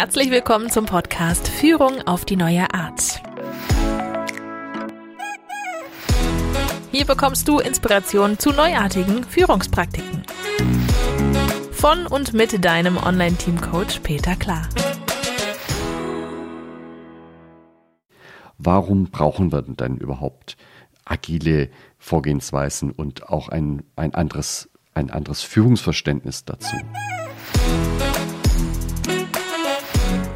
Herzlich willkommen zum Podcast Führung auf die neue Art. Hier bekommst du Inspiration zu neuartigen Führungspraktiken. Von und mit deinem Online-Team-Coach Peter Klar. Warum brauchen wir denn überhaupt agile Vorgehensweisen und auch ein, ein, anderes, ein anderes Führungsverständnis dazu?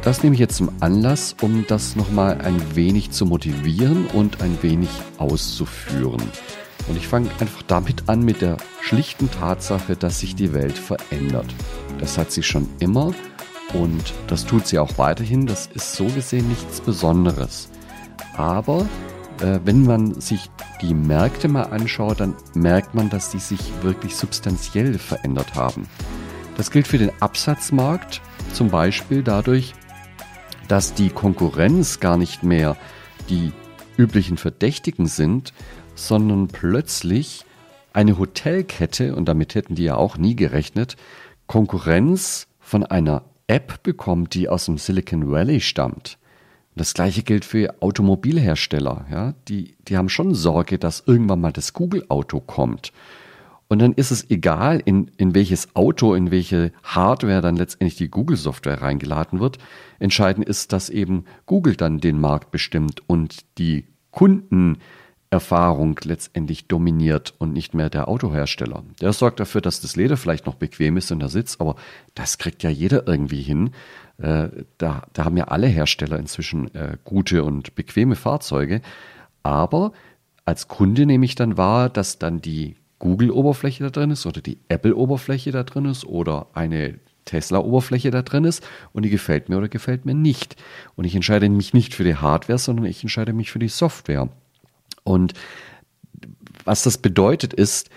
Das nehme ich jetzt zum Anlass, um das nochmal ein wenig zu motivieren und ein wenig auszuführen. Und ich fange einfach damit an mit der schlichten Tatsache, dass sich die Welt verändert. Das hat sie schon immer und das tut sie auch weiterhin. Das ist so gesehen nichts Besonderes. Aber äh, wenn man sich die Märkte mal anschaut, dann merkt man, dass die sich wirklich substanziell verändert haben. Das gilt für den Absatzmarkt zum Beispiel dadurch, dass die Konkurrenz gar nicht mehr die üblichen Verdächtigen sind, sondern plötzlich eine Hotelkette, und damit hätten die ja auch nie gerechnet, Konkurrenz von einer App bekommt, die aus dem Silicon Valley stammt. Das gleiche gilt für Automobilhersteller. Ja? Die, die haben schon Sorge, dass irgendwann mal das Google-Auto kommt. Und dann ist es egal, in, in welches Auto, in welche Hardware dann letztendlich die Google-Software reingeladen wird. Entscheidend ist, dass eben Google dann den Markt bestimmt und die Kundenerfahrung letztendlich dominiert und nicht mehr der Autohersteller. Der sorgt dafür, dass das Leder vielleicht noch bequem ist und der Sitz, aber das kriegt ja jeder irgendwie hin. Äh, da, da haben ja alle Hersteller inzwischen äh, gute und bequeme Fahrzeuge. Aber als Kunde nehme ich dann wahr, dass dann die Google-Oberfläche da drin ist oder die Apple-Oberfläche da drin ist oder eine Tesla-Oberfläche da drin ist und die gefällt mir oder gefällt mir nicht. Und ich entscheide mich nicht für die Hardware, sondern ich entscheide mich für die Software. Und was das bedeutet ist,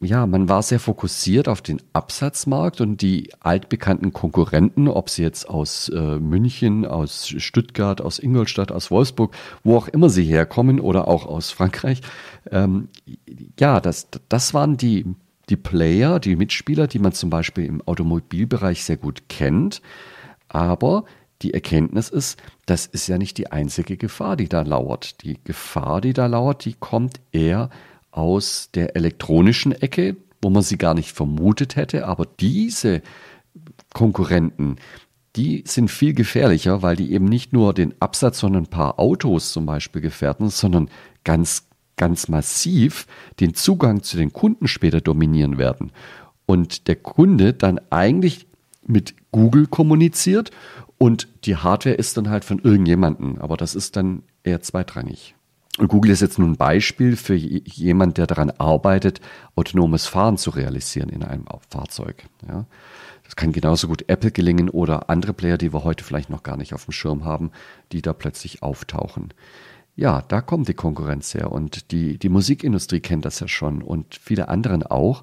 ja, man war sehr fokussiert auf den Absatzmarkt und die altbekannten Konkurrenten, ob sie jetzt aus äh, München, aus Stuttgart, aus Ingolstadt, aus Wolfsburg, wo auch immer sie herkommen oder auch aus Frankreich. Ähm, ja, das, das waren die, die Player, die Mitspieler, die man zum Beispiel im Automobilbereich sehr gut kennt. Aber die Erkenntnis ist, das ist ja nicht die einzige Gefahr, die da lauert. Die Gefahr, die da lauert, die kommt eher der elektronischen Ecke, wo man sie gar nicht vermutet hätte. Aber diese Konkurrenten, die sind viel gefährlicher, weil die eben nicht nur den Absatz von ein paar Autos zum Beispiel gefährden, sondern ganz, ganz massiv den Zugang zu den Kunden später dominieren werden. Und der Kunde dann eigentlich mit Google kommuniziert und die Hardware ist dann halt von irgendjemanden. Aber das ist dann eher zweitrangig. Google ist jetzt nun ein Beispiel für jemand, der daran arbeitet, autonomes Fahren zu realisieren in einem Fahrzeug. Ja. Das kann genauso gut Apple gelingen oder andere Player, die wir heute vielleicht noch gar nicht auf dem Schirm haben, die da plötzlich auftauchen. Ja, da kommt die Konkurrenz her und die, die Musikindustrie kennt das ja schon und viele anderen auch,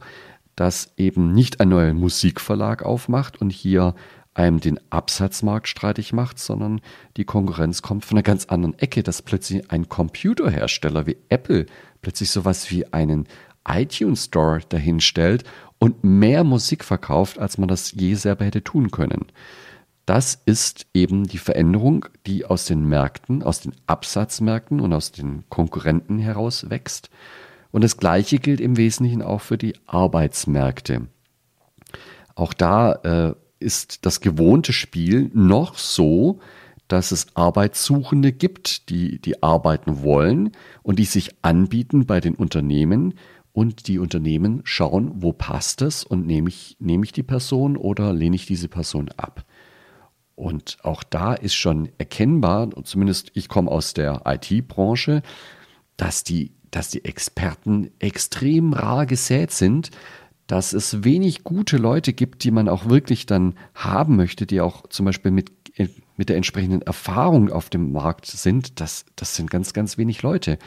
dass eben nicht ein neuer Musikverlag aufmacht und hier einem den Absatzmarkt streitig macht, sondern die Konkurrenz kommt von einer ganz anderen Ecke, dass plötzlich ein Computerhersteller wie Apple plötzlich sowas wie einen iTunes Store dahinstellt und mehr Musik verkauft, als man das je selber hätte tun können. Das ist eben die Veränderung, die aus den Märkten, aus den Absatzmärkten und aus den Konkurrenten heraus wächst. Und das Gleiche gilt im Wesentlichen auch für die Arbeitsmärkte. Auch da äh, ist das gewohnte Spiel noch so, dass es Arbeitssuchende gibt, die, die arbeiten wollen und die sich anbieten bei den Unternehmen und die Unternehmen schauen, wo passt es und nehme ich, nehme ich die Person oder lehne ich diese Person ab. Und auch da ist schon erkennbar, zumindest ich komme aus der IT-Branche, dass die, dass die Experten extrem rar gesät sind, dass es wenig gute Leute gibt, die man auch wirklich dann haben möchte, die auch zum Beispiel mit, mit der entsprechenden Erfahrung auf dem Markt sind. Das, das sind ganz, ganz wenig Leute.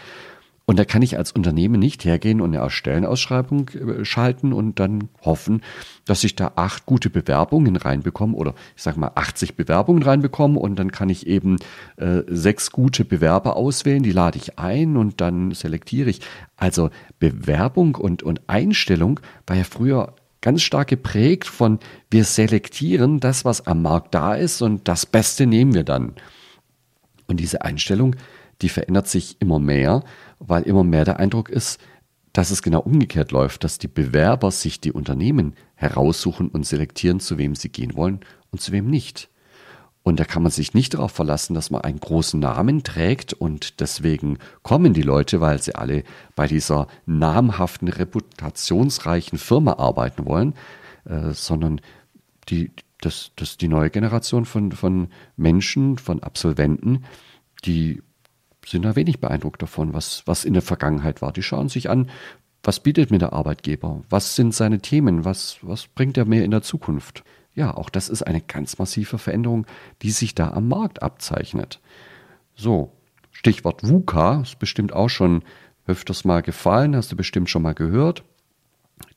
Und da kann ich als Unternehmen nicht hergehen und eine Stellenausschreibung äh, schalten und dann hoffen, dass ich da acht gute Bewerbungen reinbekomme oder ich sage mal 80 Bewerbungen reinbekomme und dann kann ich eben äh, sechs gute Bewerber auswählen, die lade ich ein und dann selektiere ich. Also Bewerbung und, und Einstellung war ja früher ganz stark geprägt von, wir selektieren das, was am Markt da ist und das Beste nehmen wir dann. Und diese Einstellung, die verändert sich immer mehr, weil immer mehr der Eindruck ist, dass es genau umgekehrt läuft, dass die Bewerber sich die Unternehmen heraussuchen und selektieren, zu wem sie gehen wollen und zu wem nicht. Und da kann man sich nicht darauf verlassen, dass man einen großen Namen trägt und deswegen kommen die Leute, weil sie alle bei dieser namhaften, reputationsreichen Firma arbeiten wollen, äh, sondern die, das, das die neue Generation von, von Menschen, von Absolventen, die sind da wenig beeindruckt davon, was, was in der Vergangenheit war. Die schauen sich an, was bietet mir der Arbeitgeber? Was sind seine Themen? Was, was bringt er mir in der Zukunft? Ja, auch das ist eine ganz massive Veränderung, die sich da am Markt abzeichnet. So, Stichwort VUCA ist bestimmt auch schon öfters mal gefallen, hast du bestimmt schon mal gehört.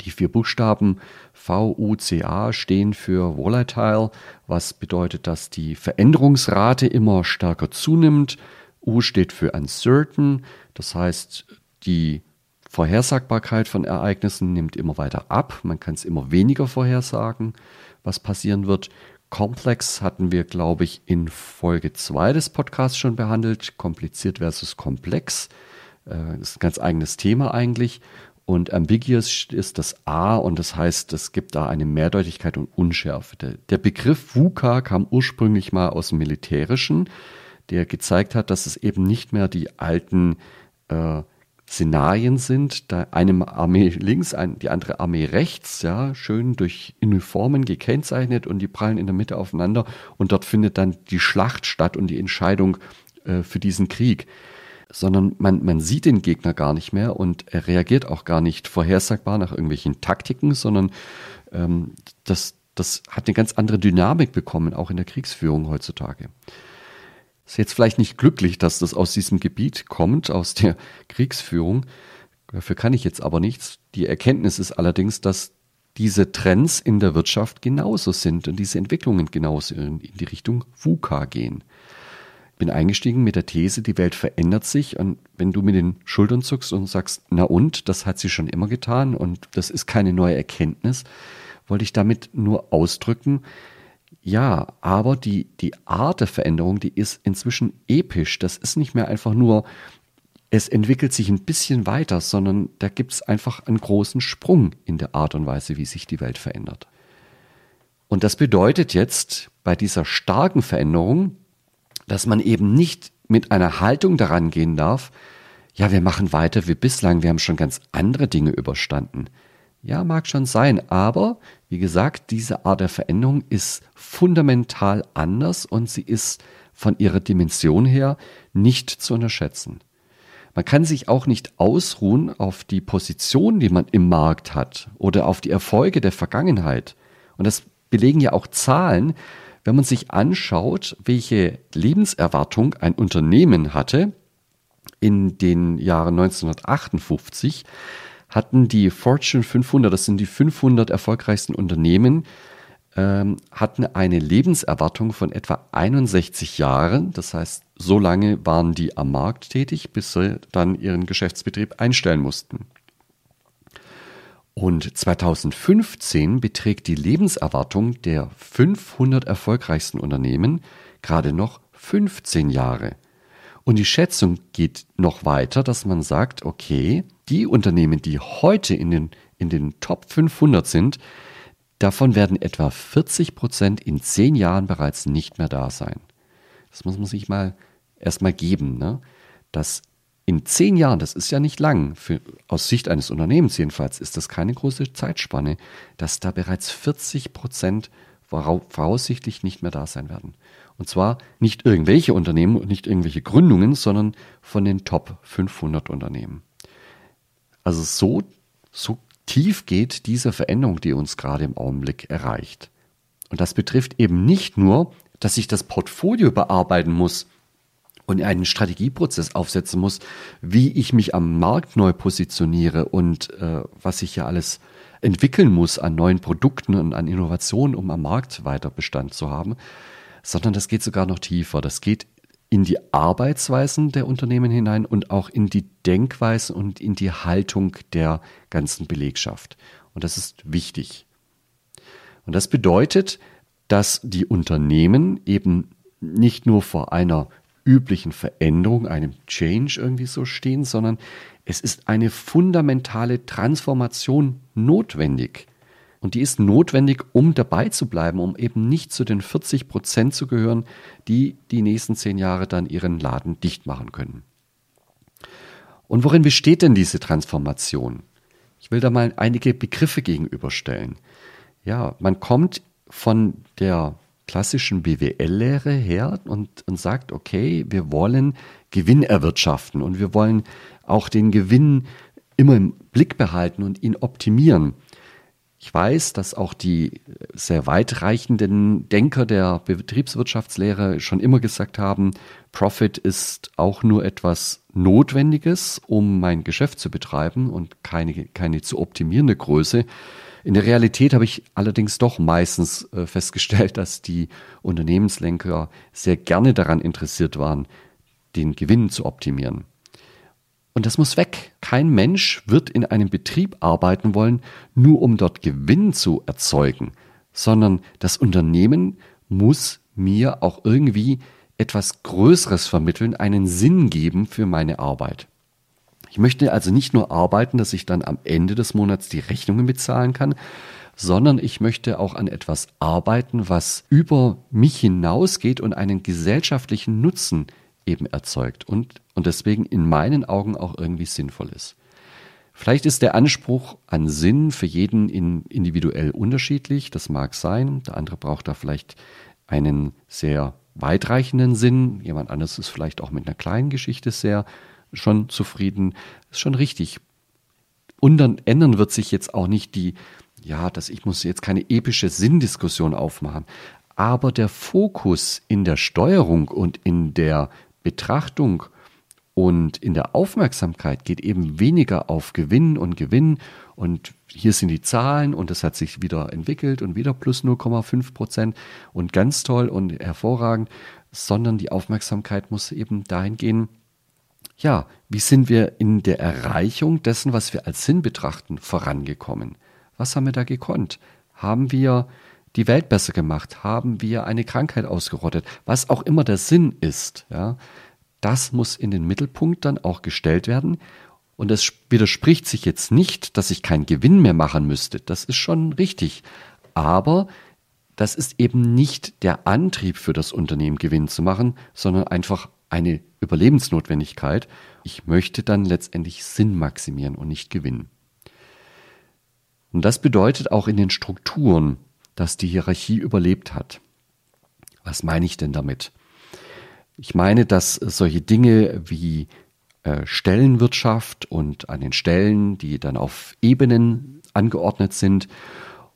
Die vier Buchstaben VUCA stehen für Volatile, was bedeutet, dass die Veränderungsrate immer stärker zunimmt. U steht für Uncertain, das heißt, die Vorhersagbarkeit von Ereignissen nimmt immer weiter ab. Man kann es immer weniger vorhersagen was passieren wird. Komplex hatten wir, glaube ich, in Folge 2 des Podcasts schon behandelt. Kompliziert versus komplex. Äh, ist ein ganz eigenes Thema eigentlich. Und ambiguous ist das A und das heißt, es gibt da eine Mehrdeutigkeit und Unschärfe. Der, der Begriff VUCA kam ursprünglich mal aus dem Militärischen, der gezeigt hat, dass es eben nicht mehr die alten äh, Szenarien sind, da eine Armee links, die andere Armee rechts, ja, schön durch Uniformen gekennzeichnet und die prallen in der Mitte aufeinander und dort findet dann die Schlacht statt und die Entscheidung äh, für diesen Krieg. Sondern man, man sieht den Gegner gar nicht mehr und er reagiert auch gar nicht vorhersagbar nach irgendwelchen Taktiken, sondern ähm, das, das hat eine ganz andere Dynamik bekommen, auch in der Kriegsführung heutzutage. Ist jetzt vielleicht nicht glücklich, dass das aus diesem Gebiet kommt, aus der Kriegsführung. Dafür kann ich jetzt aber nichts. Die Erkenntnis ist allerdings, dass diese Trends in der Wirtschaft genauso sind und diese Entwicklungen genauso in die Richtung VUCA gehen. Ich bin eingestiegen mit der These, die Welt verändert sich und wenn du mit den Schultern zuckst und sagst, na und, das hat sie schon immer getan und das ist keine neue Erkenntnis, wollte ich damit nur ausdrücken, ja, aber die, die Art der Veränderung, die ist inzwischen episch. Das ist nicht mehr einfach nur, es entwickelt sich ein bisschen weiter, sondern da gibt es einfach einen großen Sprung in der Art und Weise, wie sich die Welt verändert. Und das bedeutet jetzt bei dieser starken Veränderung, dass man eben nicht mit einer Haltung daran gehen darf, ja, wir machen weiter wie bislang, wir haben schon ganz andere Dinge überstanden. Ja, mag schon sein, aber wie gesagt, diese Art der Veränderung ist fundamental anders und sie ist von ihrer Dimension her nicht zu unterschätzen. Man kann sich auch nicht ausruhen auf die Position, die man im Markt hat oder auf die Erfolge der Vergangenheit. Und das belegen ja auch Zahlen, wenn man sich anschaut, welche Lebenserwartung ein Unternehmen hatte in den Jahren 1958, hatten die Fortune 500, das sind die 500 erfolgreichsten Unternehmen, ähm, hatten eine Lebenserwartung von etwa 61 Jahren. Das heißt, so lange waren die am Markt tätig, bis sie dann ihren Geschäftsbetrieb einstellen mussten. Und 2015 beträgt die Lebenserwartung der 500 erfolgreichsten Unternehmen gerade noch 15 Jahre. Und die Schätzung geht noch weiter, dass man sagt, okay, die Unternehmen, die heute in den, in den Top 500 sind, davon werden etwa 40 Prozent in zehn Jahren bereits nicht mehr da sein. Das muss man sich mal erstmal geben, ne? dass in zehn Jahren, das ist ja nicht lang, für, aus Sicht eines Unternehmens jedenfalls, ist das keine große Zeitspanne, dass da bereits 40 Prozent voraussichtlich nicht mehr da sein werden. Und zwar nicht irgendwelche Unternehmen und nicht irgendwelche Gründungen, sondern von den Top 500 Unternehmen. Also so, so tief geht diese Veränderung, die uns gerade im Augenblick erreicht. Und das betrifft eben nicht nur, dass ich das Portfolio bearbeiten muss und einen Strategieprozess aufsetzen muss, wie ich mich am Markt neu positioniere und äh, was ich ja alles entwickeln muss an neuen Produkten und an Innovationen, um am Markt weiter Bestand zu haben, sondern das geht sogar noch tiefer. Das geht in die Arbeitsweisen der Unternehmen hinein und auch in die Denkweisen und in die Haltung der ganzen Belegschaft. Und das ist wichtig. Und das bedeutet, dass die Unternehmen eben nicht nur vor einer üblichen Veränderung, einem Change irgendwie so stehen, sondern es ist eine fundamentale Transformation notwendig. Und die ist notwendig, um dabei zu bleiben, um eben nicht zu den 40 Prozent zu gehören, die die nächsten zehn Jahre dann ihren Laden dicht machen können. Und worin besteht denn diese Transformation? Ich will da mal einige Begriffe gegenüberstellen. Ja, man kommt von der klassischen BWL-Lehre her und, und sagt, okay, wir wollen Gewinn erwirtschaften und wir wollen auch den Gewinn immer im Blick behalten und ihn optimieren. Ich weiß, dass auch die sehr weitreichenden Denker der Betriebswirtschaftslehre schon immer gesagt haben, Profit ist auch nur etwas Notwendiges, um mein Geschäft zu betreiben und keine, keine zu optimierende Größe. In der Realität habe ich allerdings doch meistens äh, festgestellt, dass die Unternehmenslenker sehr gerne daran interessiert waren, den Gewinn zu optimieren. Und das muss weg. Kein Mensch wird in einem Betrieb arbeiten wollen, nur um dort Gewinn zu erzeugen, sondern das Unternehmen muss mir auch irgendwie etwas Größeres vermitteln, einen Sinn geben für meine Arbeit. Ich möchte also nicht nur arbeiten, dass ich dann am Ende des Monats die Rechnungen bezahlen kann, sondern ich möchte auch an etwas arbeiten, was über mich hinausgeht und einen gesellschaftlichen Nutzen eben erzeugt und, und deswegen in meinen Augen auch irgendwie sinnvoll ist. Vielleicht ist der Anspruch an Sinn für jeden in, individuell unterschiedlich, das mag sein. Der andere braucht da vielleicht einen sehr weitreichenden Sinn. Jemand anderes ist vielleicht auch mit einer kleinen Geschichte sehr schon zufrieden. Ist schon richtig. Und dann ändern wird sich jetzt auch nicht die, ja, dass ich muss jetzt keine epische Sinndiskussion aufmachen. Aber der Fokus in der Steuerung und in der Betrachtung und in der Aufmerksamkeit geht eben weniger auf Gewinn und Gewinn und hier sind die Zahlen und das hat sich wieder entwickelt und wieder plus 0,5 Prozent und ganz toll und hervorragend, sondern die Aufmerksamkeit muss eben dahin gehen, ja, wie sind wir in der Erreichung dessen, was wir als Sinn betrachten, vorangekommen? Was haben wir da gekonnt? Haben wir die Welt besser gemacht? Haben wir eine Krankheit ausgerottet? Was auch immer der Sinn ist, ja, das muss in den Mittelpunkt dann auch gestellt werden. Und es widerspricht sich jetzt nicht, dass ich keinen Gewinn mehr machen müsste. Das ist schon richtig. Aber das ist eben nicht der Antrieb für das Unternehmen, Gewinn zu machen, sondern einfach eine Überlebensnotwendigkeit. Ich möchte dann letztendlich Sinn maximieren und nicht gewinnen. Und das bedeutet auch in den Strukturen, dass die Hierarchie überlebt hat. Was meine ich denn damit? Ich meine, dass solche Dinge wie äh, Stellenwirtschaft und an den Stellen, die dann auf Ebenen angeordnet sind,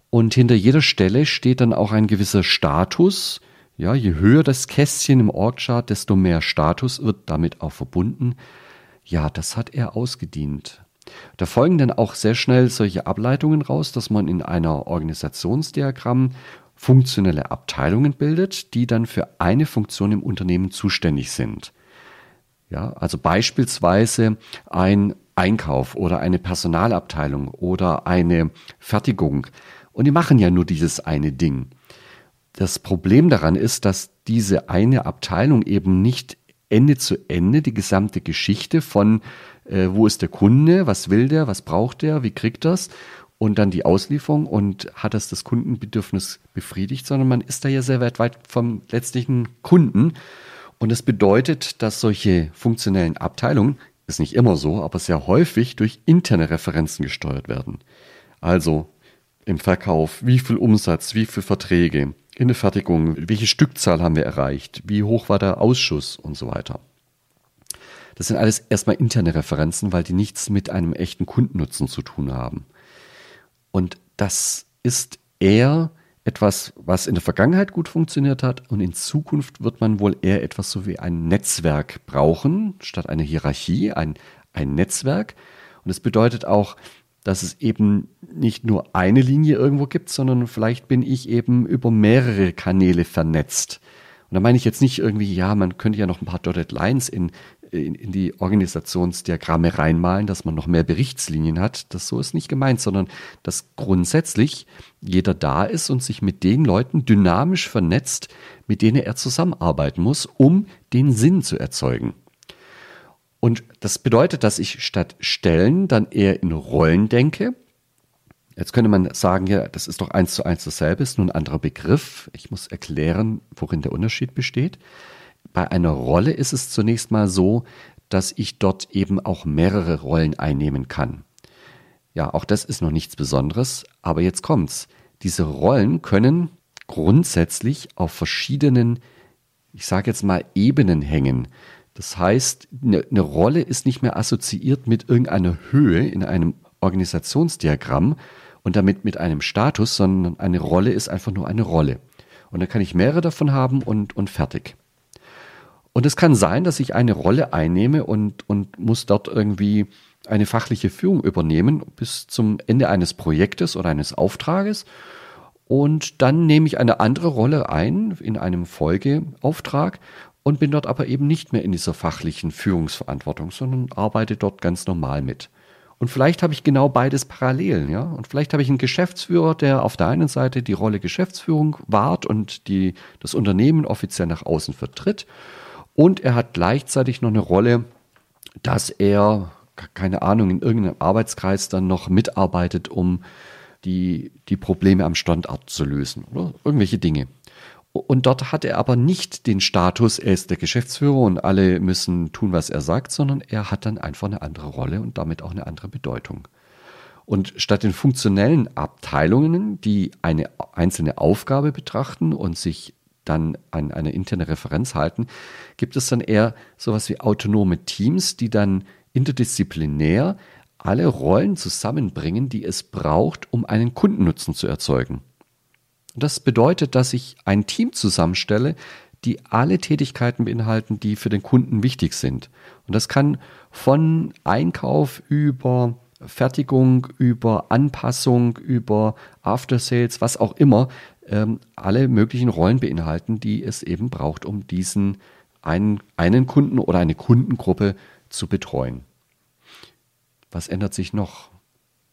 und hinter jeder Stelle steht dann auch ein gewisser Status. Ja, je höher das Kästchen im Orgchart, desto mehr Status wird damit auch verbunden. Ja, das hat er ausgedient. Da folgen dann auch sehr schnell solche Ableitungen raus, dass man in einer Organisationsdiagramm funktionelle Abteilungen bildet, die dann für eine Funktion im Unternehmen zuständig sind. Ja, also beispielsweise ein Einkauf oder eine Personalabteilung oder eine Fertigung. Und die machen ja nur dieses eine Ding. Das Problem daran ist, dass diese eine Abteilung eben nicht Ende zu Ende die gesamte Geschichte von äh, wo ist der Kunde, was will der, was braucht der, wie kriegt das und dann die Auslieferung und hat das das Kundenbedürfnis befriedigt, sondern man ist da ja sehr weit, weit vom letztlichen Kunden. Und das bedeutet, dass solche funktionellen Abteilungen, ist nicht immer so, aber sehr häufig durch interne Referenzen gesteuert werden. Also im Verkauf, wie viel Umsatz, wie viel Verträge, in der Fertigung, welche Stückzahl haben wir erreicht, wie hoch war der Ausschuss und so weiter. Das sind alles erstmal interne Referenzen, weil die nichts mit einem echten Kundennutzen zu tun haben. Und das ist eher etwas, was in der Vergangenheit gut funktioniert hat und in Zukunft wird man wohl eher etwas so wie ein Netzwerk brauchen, statt eine Hierarchie, ein, ein Netzwerk. Und das bedeutet auch, dass es eben nicht nur eine Linie irgendwo gibt, sondern vielleicht bin ich eben über mehrere Kanäle vernetzt. Und da meine ich jetzt nicht irgendwie, ja, man könnte ja noch ein paar Dotted Lines in in, in die Organisationsdiagramme reinmalen, dass man noch mehr Berichtslinien hat. Das so ist nicht gemeint, sondern dass grundsätzlich jeder da ist und sich mit den Leuten dynamisch vernetzt, mit denen er zusammenarbeiten muss, um den Sinn zu erzeugen. Und das bedeutet, dass ich statt Stellen dann eher in Rollen denke. Jetzt könnte man sagen, ja, das ist doch eins zu eins dasselbe, ist nur ein anderer Begriff. Ich muss erklären, worin der Unterschied besteht. Bei einer Rolle ist es zunächst mal so, dass ich dort eben auch mehrere Rollen einnehmen kann. Ja, auch das ist noch nichts Besonderes, aber jetzt kommt's. Diese Rollen können grundsätzlich auf verschiedenen, ich sage jetzt mal, Ebenen hängen. Das heißt, eine, eine Rolle ist nicht mehr assoziiert mit irgendeiner Höhe in einem Organisationsdiagramm und damit mit einem Status, sondern eine Rolle ist einfach nur eine Rolle. Und dann kann ich mehrere davon haben und, und fertig. Und es kann sein, dass ich eine Rolle einnehme und, und muss dort irgendwie eine fachliche Führung übernehmen bis zum Ende eines Projektes oder eines Auftrages. Und dann nehme ich eine andere Rolle ein in einem Folgeauftrag und bin dort aber eben nicht mehr in dieser fachlichen Führungsverantwortung, sondern arbeite dort ganz normal mit. Und vielleicht habe ich genau beides parallel, ja. Und vielleicht habe ich einen Geschäftsführer, der auf der einen Seite die Rolle Geschäftsführung wahrt und die, das Unternehmen offiziell nach außen vertritt. Und er hat gleichzeitig noch eine Rolle, dass er, keine Ahnung, in irgendeinem Arbeitskreis dann noch mitarbeitet, um die, die Probleme am Standort zu lösen oder irgendwelche Dinge. Und dort hat er aber nicht den Status, er ist der Geschäftsführer und alle müssen tun, was er sagt, sondern er hat dann einfach eine andere Rolle und damit auch eine andere Bedeutung. Und statt den funktionellen Abteilungen, die eine einzelne Aufgabe betrachten und sich dann an eine interne Referenz halten, gibt es dann eher sowas wie autonome Teams, die dann interdisziplinär alle Rollen zusammenbringen, die es braucht, um einen Kundennutzen zu erzeugen. Und das bedeutet, dass ich ein Team zusammenstelle, die alle Tätigkeiten beinhalten, die für den Kunden wichtig sind. Und das kann von Einkauf über Fertigung, über Anpassung, über After Sales, was auch immer, ähm, alle möglichen Rollen beinhalten, die es eben braucht, um diesen einen, einen Kunden oder eine Kundengruppe zu betreuen. Was ändert sich noch?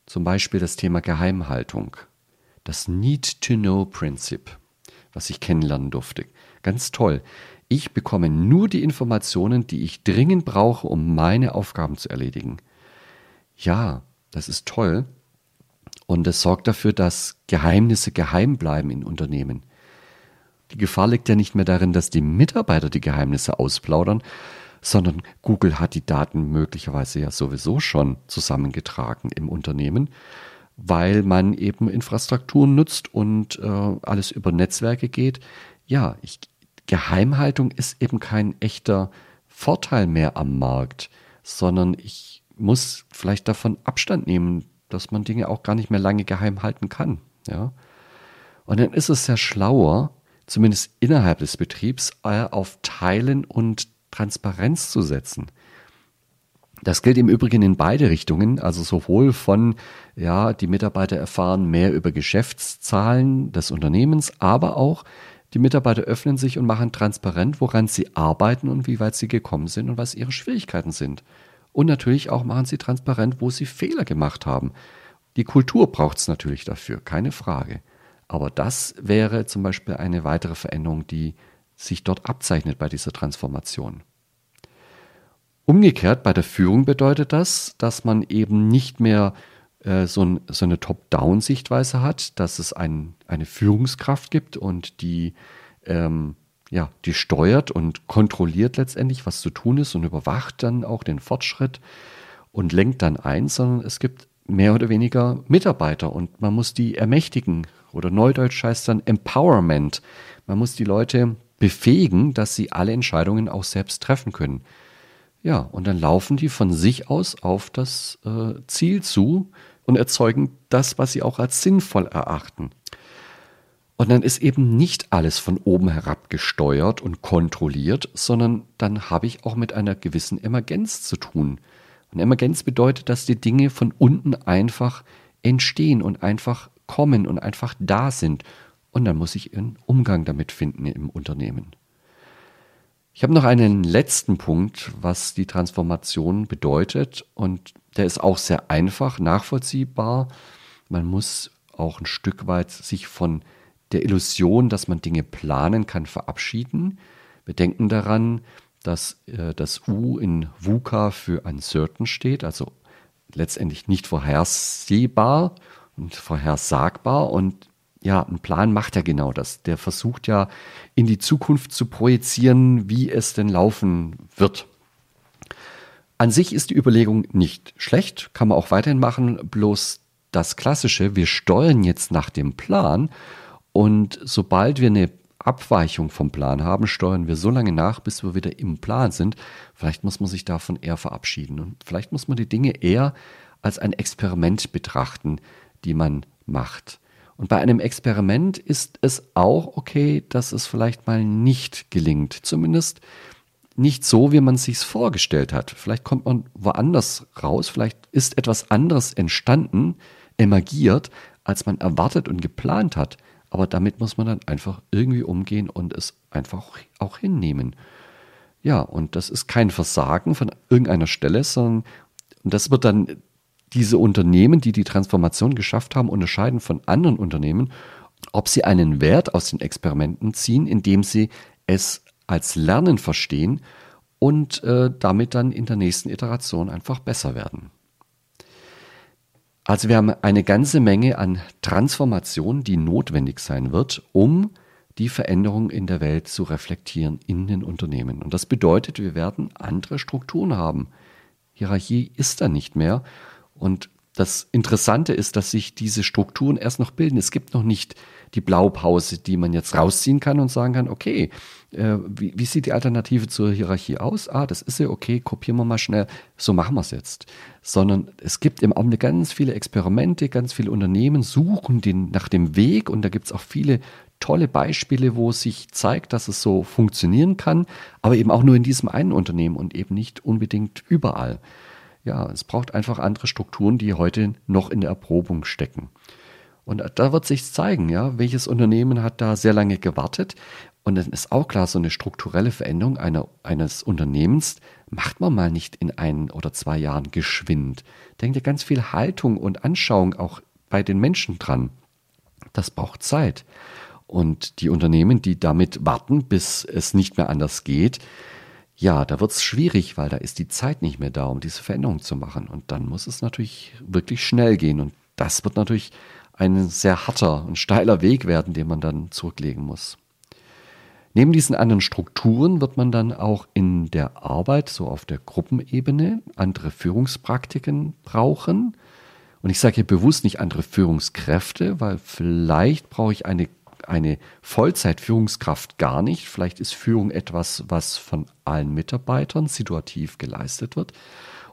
Zum Beispiel das Thema Geheimhaltung. Das Need-to-Know-Prinzip, was ich kennenlernen durfte. Ganz toll. Ich bekomme nur die Informationen, die ich dringend brauche, um meine Aufgaben zu erledigen. Ja, das ist toll. Und es sorgt dafür, dass Geheimnisse geheim bleiben in Unternehmen. Die Gefahr liegt ja nicht mehr darin, dass die Mitarbeiter die Geheimnisse ausplaudern, sondern Google hat die Daten möglicherweise ja sowieso schon zusammengetragen im Unternehmen weil man eben Infrastrukturen nutzt und äh, alles über Netzwerke geht. Ja, ich, Geheimhaltung ist eben kein echter Vorteil mehr am Markt, sondern ich muss vielleicht davon Abstand nehmen, dass man Dinge auch gar nicht mehr lange geheim halten kann. Ja? Und dann ist es sehr schlauer, zumindest innerhalb des Betriebs, äh, auf Teilen und Transparenz zu setzen. Das gilt im Übrigen in beide Richtungen, also sowohl von, ja, die Mitarbeiter erfahren mehr über Geschäftszahlen des Unternehmens, aber auch die Mitarbeiter öffnen sich und machen transparent, woran sie arbeiten und wie weit sie gekommen sind und was ihre Schwierigkeiten sind. Und natürlich auch machen sie transparent, wo sie Fehler gemacht haben. Die Kultur braucht es natürlich dafür, keine Frage. Aber das wäre zum Beispiel eine weitere Veränderung, die sich dort abzeichnet bei dieser Transformation. Umgekehrt bei der Führung bedeutet das, dass man eben nicht mehr äh, so, ein, so, eine Top-Down-Sichtweise hat, dass es ein, eine Führungskraft gibt und die, ähm, ja, die steuert und kontrolliert letztendlich, was zu tun ist und überwacht dann auch den Fortschritt und lenkt dann ein, sondern es gibt mehr oder weniger Mitarbeiter und man muss die ermächtigen oder neudeutsch heißt dann Empowerment. Man muss die Leute befähigen, dass sie alle Entscheidungen auch selbst treffen können. Ja, und dann laufen die von sich aus auf das äh, Ziel zu und erzeugen das, was sie auch als sinnvoll erachten. Und dann ist eben nicht alles von oben herab gesteuert und kontrolliert, sondern dann habe ich auch mit einer gewissen Emergenz zu tun. Und Emergenz bedeutet, dass die Dinge von unten einfach entstehen und einfach kommen und einfach da sind. Und dann muss ich einen Umgang damit finden im Unternehmen. Ich habe noch einen letzten Punkt, was die Transformation bedeutet und der ist auch sehr einfach nachvollziehbar. Man muss auch ein Stück weit sich von der Illusion, dass man Dinge planen kann, verabschieden. Wir denken daran, dass äh, das U in VUCA für uncertain steht, also letztendlich nicht vorhersehbar und vorhersagbar. Und ja, ein Plan macht ja genau das. Der versucht ja in die Zukunft zu projizieren, wie es denn laufen wird. An sich ist die Überlegung nicht schlecht, kann man auch weiterhin machen, bloß das Klassische, wir steuern jetzt nach dem Plan und sobald wir eine Abweichung vom Plan haben, steuern wir so lange nach, bis wir wieder im Plan sind. Vielleicht muss man sich davon eher verabschieden und vielleicht muss man die Dinge eher als ein Experiment betrachten, die man macht. Und bei einem Experiment ist es auch okay, dass es vielleicht mal nicht gelingt. Zumindest nicht so, wie man es sich vorgestellt hat. Vielleicht kommt man woanders raus, vielleicht ist etwas anderes entstanden, emergiert, als man erwartet und geplant hat. Aber damit muss man dann einfach irgendwie umgehen und es einfach auch hinnehmen. Ja, und das ist kein Versagen von irgendeiner Stelle, sondern und das wird dann diese Unternehmen, die die Transformation geschafft haben, unterscheiden von anderen Unternehmen, ob sie einen Wert aus den Experimenten ziehen, indem sie es als Lernen verstehen und äh, damit dann in der nächsten Iteration einfach besser werden. Also wir haben eine ganze Menge an Transformation, die notwendig sein wird, um die Veränderung in der Welt zu reflektieren in den Unternehmen. Und das bedeutet, wir werden andere Strukturen haben. Hierarchie ist da nicht mehr. Und das Interessante ist, dass sich diese Strukturen erst noch bilden. Es gibt noch nicht die Blaupause, die man jetzt rausziehen kann und sagen kann, okay, äh, wie, wie, sieht die Alternative zur Hierarchie aus? Ah, das ist ja okay, kopieren wir mal schnell, so machen wir es jetzt. Sondern es gibt im Augenblick ganz viele Experimente, ganz viele Unternehmen suchen den, nach dem Weg und da gibt es auch viele tolle Beispiele, wo sich zeigt, dass es so funktionieren kann, aber eben auch nur in diesem einen Unternehmen und eben nicht unbedingt überall. Ja, es braucht einfach andere Strukturen, die heute noch in der Erprobung stecken. Und da wird sich zeigen, ja, welches Unternehmen hat da sehr lange gewartet. Und dann ist auch klar, so eine strukturelle Veränderung einer, eines Unternehmens macht man mal nicht in ein oder zwei Jahren geschwind. Denkt ja ganz viel Haltung und Anschauung auch bei den Menschen dran. Das braucht Zeit. Und die Unternehmen, die damit warten, bis es nicht mehr anders geht, ja, da wird es schwierig, weil da ist die Zeit nicht mehr da, um diese Veränderung zu machen. Und dann muss es natürlich wirklich schnell gehen. Und das wird natürlich ein sehr harter und steiler Weg werden, den man dann zurücklegen muss. Neben diesen anderen Strukturen wird man dann auch in der Arbeit, so auf der Gruppenebene, andere Führungspraktiken brauchen. Und ich sage hier bewusst nicht andere Führungskräfte, weil vielleicht brauche ich eine eine Vollzeitführungskraft gar nicht. Vielleicht ist Führung etwas, was von allen Mitarbeitern situativ geleistet wird.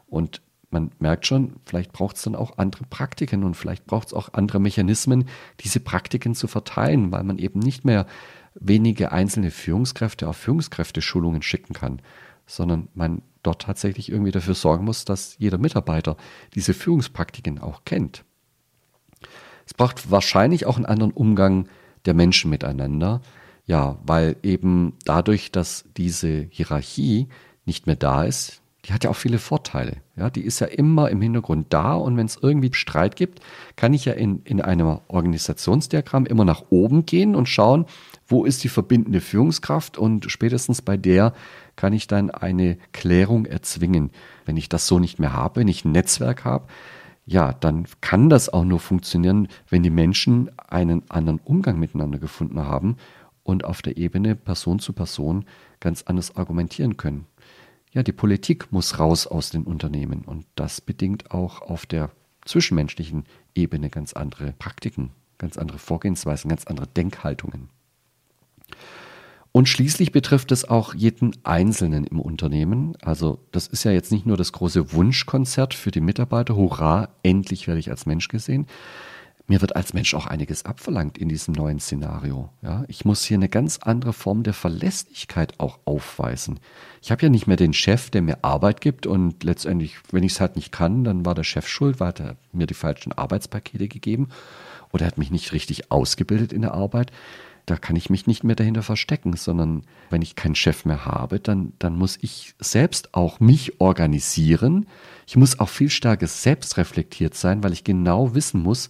Und man merkt schon, vielleicht braucht es dann auch andere Praktiken und vielleicht braucht es auch andere Mechanismen, diese Praktiken zu verteilen, weil man eben nicht mehr wenige einzelne Führungskräfte auf Führungskräfteschulungen schicken kann, sondern man dort tatsächlich irgendwie dafür sorgen muss, dass jeder Mitarbeiter diese Führungspraktiken auch kennt. Es braucht wahrscheinlich auch einen anderen Umgang der Menschen miteinander. Ja, weil eben dadurch, dass diese Hierarchie nicht mehr da ist, die hat ja auch viele Vorteile. Ja, die ist ja immer im Hintergrund da und wenn es irgendwie Streit gibt, kann ich ja in, in einem Organisationsdiagramm immer nach oben gehen und schauen, wo ist die verbindende Führungskraft und spätestens bei der kann ich dann eine Klärung erzwingen. Wenn ich das so nicht mehr habe, wenn ich ein Netzwerk habe, ja, dann kann das auch nur funktionieren, wenn die Menschen einen anderen Umgang miteinander gefunden haben und auf der Ebene Person zu Person ganz anders argumentieren können. Ja, die Politik muss raus aus den Unternehmen und das bedingt auch auf der zwischenmenschlichen Ebene ganz andere Praktiken, ganz andere Vorgehensweisen, ganz andere Denkhaltungen. Und schließlich betrifft es auch jeden Einzelnen im Unternehmen. Also das ist ja jetzt nicht nur das große Wunschkonzert für die Mitarbeiter, hurra, endlich werde ich als Mensch gesehen. Mir wird als Mensch auch einiges abverlangt in diesem neuen Szenario. Ja, ich muss hier eine ganz andere Form der Verlässlichkeit auch aufweisen. Ich habe ja nicht mehr den Chef, der mir Arbeit gibt und letztendlich, wenn ich es halt nicht kann, dann war der Chef schuld, weil er mir die falschen Arbeitspakete gegeben oder er hat mich nicht richtig ausgebildet in der Arbeit da kann ich mich nicht mehr dahinter verstecken, sondern wenn ich keinen Chef mehr habe, dann, dann muss ich selbst auch mich organisieren. Ich muss auch viel stärker selbst reflektiert sein, weil ich genau wissen muss,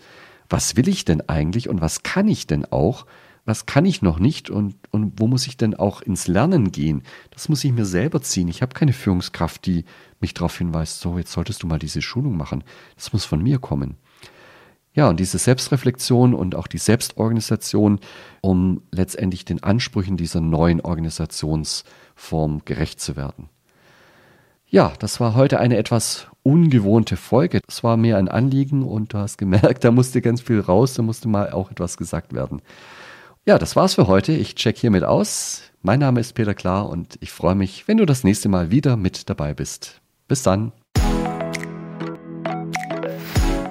was will ich denn eigentlich und was kann ich denn auch, was kann ich noch nicht und, und wo muss ich denn auch ins Lernen gehen? Das muss ich mir selber ziehen. Ich habe keine Führungskraft, die mich darauf hinweist, so, jetzt solltest du mal diese Schulung machen. Das muss von mir kommen. Ja, und diese Selbstreflexion und auch die Selbstorganisation, um letztendlich den Ansprüchen dieser neuen Organisationsform gerecht zu werden. Ja, das war heute eine etwas ungewohnte Folge. Es war mir ein Anliegen und du hast gemerkt, da musste ganz viel raus, da musste mal auch etwas gesagt werden. Ja, das war's für heute. Ich check hiermit aus. Mein Name ist Peter Klar und ich freue mich, wenn du das nächste Mal wieder mit dabei bist. Bis dann.